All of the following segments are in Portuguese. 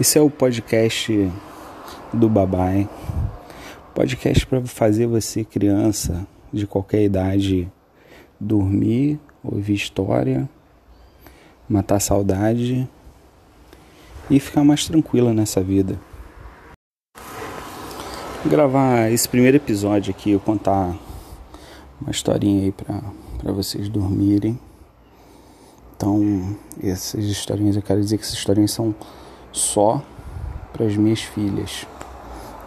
Esse é o podcast do Babai. Podcast para fazer você, criança de qualquer idade, dormir, ouvir história, matar saudade e ficar mais tranquila nessa vida. Vou gravar esse primeiro episódio aqui, eu contar uma historinha aí para vocês dormirem. Então, essas historinhas, eu quero dizer que essas historinhas são só para as minhas filhas,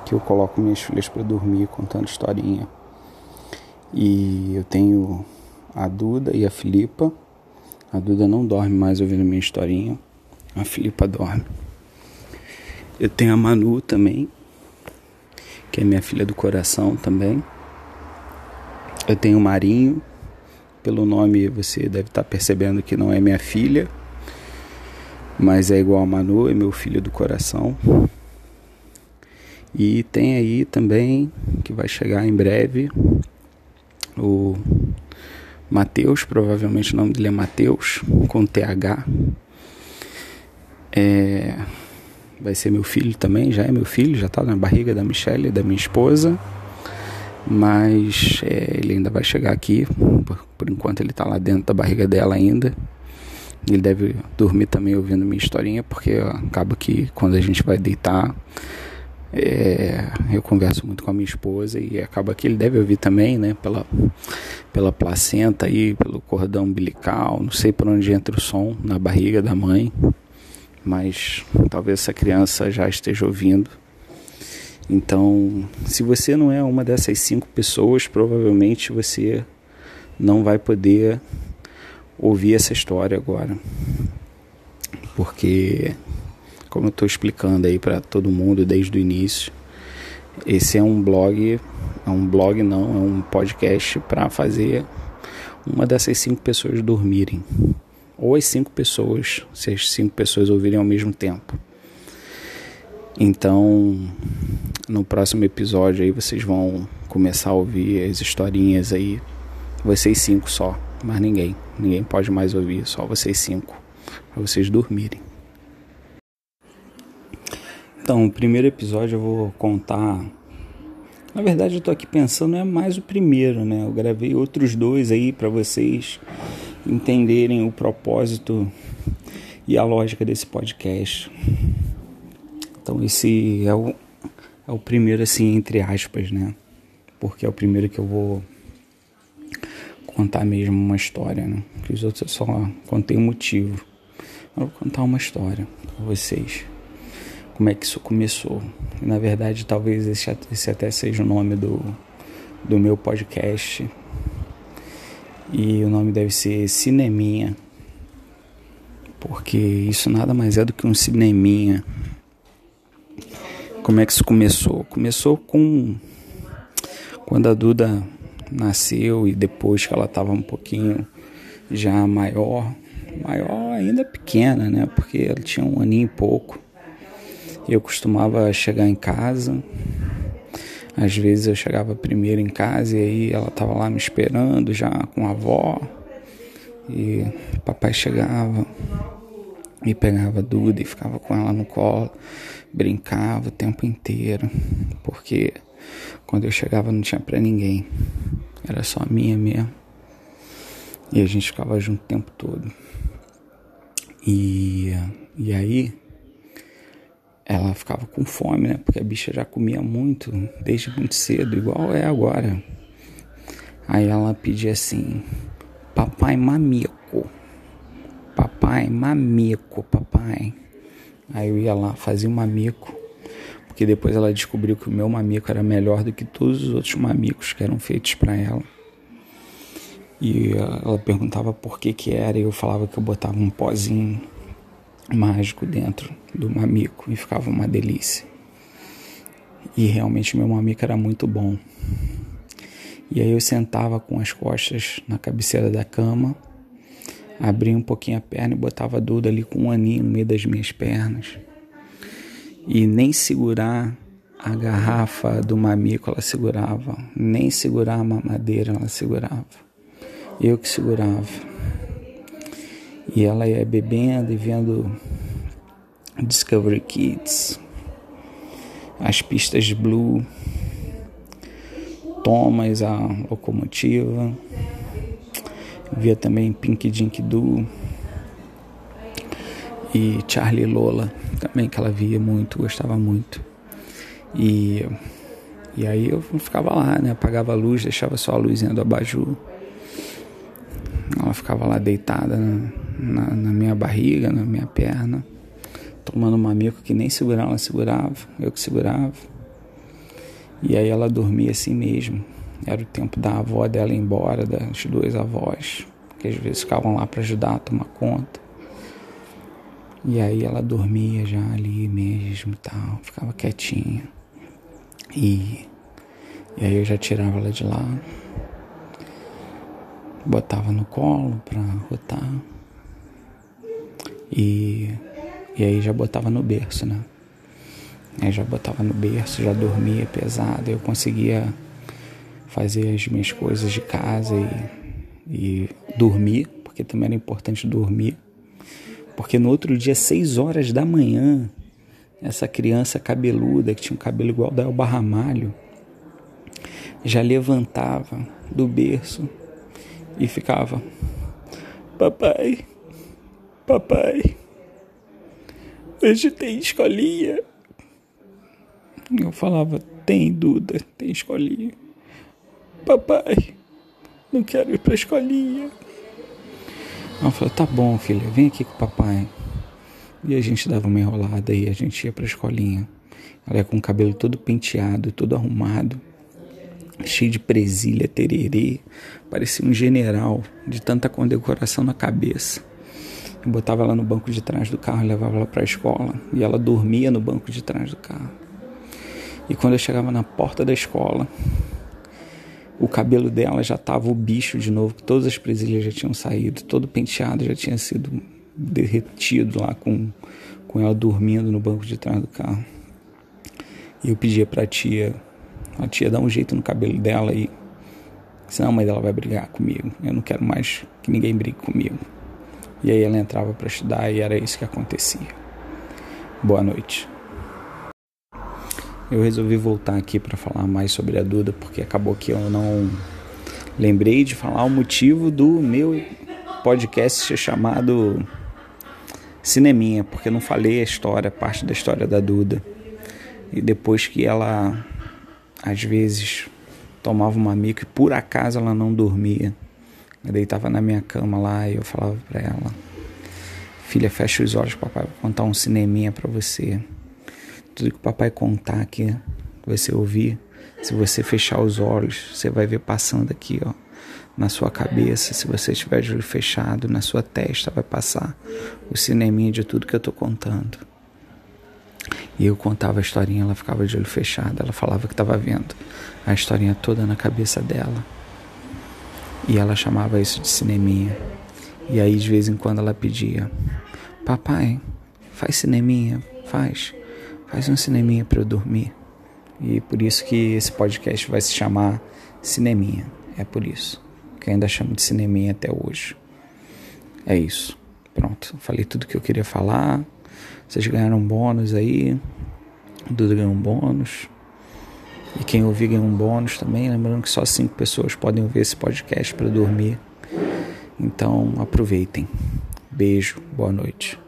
que eu coloco minhas filhas para dormir contando historinha. E eu tenho a Duda e a Filipa. A Duda não dorme mais ouvindo minha historinha, a Filipa dorme. Eu tenho a Manu também, que é minha filha do coração também. Eu tenho o Marinho, pelo nome você deve estar percebendo que não é minha filha mas é igual a Manu, é meu filho do coração. E tem aí também, que vai chegar em breve, o Mateus, provavelmente o nome dele é Mateus, com TH. É, vai ser meu filho também, já é meu filho, já está na barriga da Michelle, da minha esposa. Mas é, ele ainda vai chegar aqui, por, por enquanto ele está lá dentro da barriga dela ainda. Ele deve dormir também ouvindo minha historinha, porque acaba que quando a gente vai deitar, é, eu converso muito com a minha esposa e acaba que ele deve ouvir também, né? Pela, pela placenta aí, pelo cordão umbilical, não sei por onde entra o som na barriga da mãe, mas talvez essa criança já esteja ouvindo. Então, se você não é uma dessas cinco pessoas, provavelmente você não vai poder ouvir essa história agora. Porque, como eu estou explicando aí para todo mundo desde o início, esse é um blog, é um blog não, é um podcast para fazer uma dessas cinco pessoas dormirem. Ou as cinco pessoas, se as cinco pessoas ouvirem ao mesmo tempo. Então, no próximo episódio aí vocês vão começar a ouvir as historinhas aí, vocês cinco só mais ninguém. Ninguém pode mais ouvir, só vocês cinco, para vocês dormirem. Então, o primeiro episódio eu vou contar. Na verdade, eu tô aqui pensando é mais o primeiro, né? Eu gravei outros dois aí para vocês entenderem o propósito e a lógica desse podcast. Então, esse é o, é o primeiro, assim, entre aspas, né? Porque é o primeiro que eu vou contar mesmo uma história, né? Que os outros eu só contei um motivo. Eu vou contar uma história para vocês. Como é que isso começou? Na verdade, talvez esse, esse até seja o nome do, do meu podcast. E o nome deve ser Cineminha. Porque isso nada mais é do que um cineminha. Como é que isso começou? Começou com quando a Duda nasceu e depois que ela estava um pouquinho já maior, maior ainda pequena, né? Porque ela tinha um aninho e pouco. Eu costumava chegar em casa. Às vezes eu chegava primeiro em casa e aí ela estava lá me esperando já com a avó. E o papai chegava e pegava a Duda e ficava com ela no colo, brincava o tempo inteiro, porque quando eu chegava não tinha para ninguém. Era só minha mesmo. E a gente ficava junto o tempo todo. E, e aí ela ficava com fome, né? Porque a bicha já comia muito, desde muito cedo, igual é agora. Aí ela pedia assim: Papai mamico. Papai mamico, papai. Aí eu ia lá, fazia um mamico porque depois ela descobriu que o meu mamico era melhor do que todos os outros mamicos que eram feitos para ela. E ela perguntava por que que era e eu falava que eu botava um pozinho mágico dentro do mamico e ficava uma delícia. E realmente meu mamico era muito bom. E aí eu sentava com as costas na cabeceira da cama, abria um pouquinho a perna e botava a Duda ali com um aninho no meio das minhas pernas e nem segurar a garrafa do mamico ela segurava, nem segurar a mamadeira ela segurava. Eu que segurava. E ela ia bebendo e vendo Discovery Kids, as pistas Blue, Thomas, a locomotiva, via também Pink Dink Doo e Charlie Lola, também que ela via muito, gostava muito. E, e aí eu ficava lá, né? Apagava a luz, deixava só a luzinha do abajur. Ela ficava lá deitada na, na, na minha barriga, na minha perna, tomando um mamico que nem segurar ela segurava, eu que segurava. E aí ela dormia assim mesmo. Era o tempo da avó dela ir embora, das duas avós, que às vezes ficavam lá para ajudar a tomar conta. E aí ela dormia já ali mesmo tal, ficava quietinha. E, e aí eu já tirava ela de lá, botava no colo pra rotar. E, e aí já botava no berço, né? Aí já botava no berço, já dormia pesado, eu conseguia fazer as minhas coisas de casa e, e dormir, porque também era importante dormir. Porque no outro dia, seis horas da manhã, essa criança cabeluda, que tinha um cabelo igual da Elba Ramalho, já levantava do berço e ficava: Papai, papai, hoje tem escolinha. Eu falava: Tem, Duda, tem escolinha. Papai, não quero ir pra escolinha. Ela falou: Tá bom, filha, vem aqui com o papai. E a gente dava uma enrolada e a gente ia pra escolinha. Ela ia com o cabelo todo penteado, todo arrumado, cheio de presilha, tererê. Parecia um general de tanta condecoração na cabeça. Eu botava ela no banco de trás do carro e levava ela para a escola. E ela dormia no banco de trás do carro. E quando eu chegava na porta da escola, o cabelo dela já tava o bicho de novo, todas as presilhas já tinham saído, todo penteado já tinha sido derretido lá com, com ela dormindo no banco de trás do carro. E eu pedia pra tia, a tia dar um jeito no cabelo dela e senão a mãe dela vai brigar comigo. Eu não quero mais que ninguém brigue comigo. E aí ela entrava para estudar e era isso que acontecia. Boa noite. Eu resolvi voltar aqui para falar mais sobre a Duda porque acabou que eu não lembrei de falar o motivo do meu podcast chamado Cineminha, porque eu não falei a história, parte da história da Duda. E depois que ela às vezes tomava uma mico e por acaso ela não dormia. Eu deitava na minha cama lá e eu falava para ela: "Filha, fecha os olhos, papai vai contar um cineminha para você." Tudo que o papai contar aqui, você ouvir, se você fechar os olhos, você vai ver passando aqui, ó, na sua cabeça. Se você estiver de olho fechado, na sua testa vai passar o cineminha de tudo que eu tô contando. E eu contava a historinha, ela ficava de olho fechado, ela falava que estava vendo a historinha toda na cabeça dela. E ela chamava isso de cineminha. E aí de vez em quando ela pedia: "Papai, faz cineminha, faz". Faz um cineminha para eu dormir. E por isso que esse podcast vai se chamar Cineminha. É por isso. Que ainda chamo de cineminha até hoje. É isso. Pronto. Falei tudo que eu queria falar. Vocês ganharam um bônus aí. O Duda ganhou um bônus. E quem ouvir ganhou um bônus também. Lembrando que só cinco pessoas podem ouvir esse podcast para dormir. Então aproveitem. Beijo. Boa noite.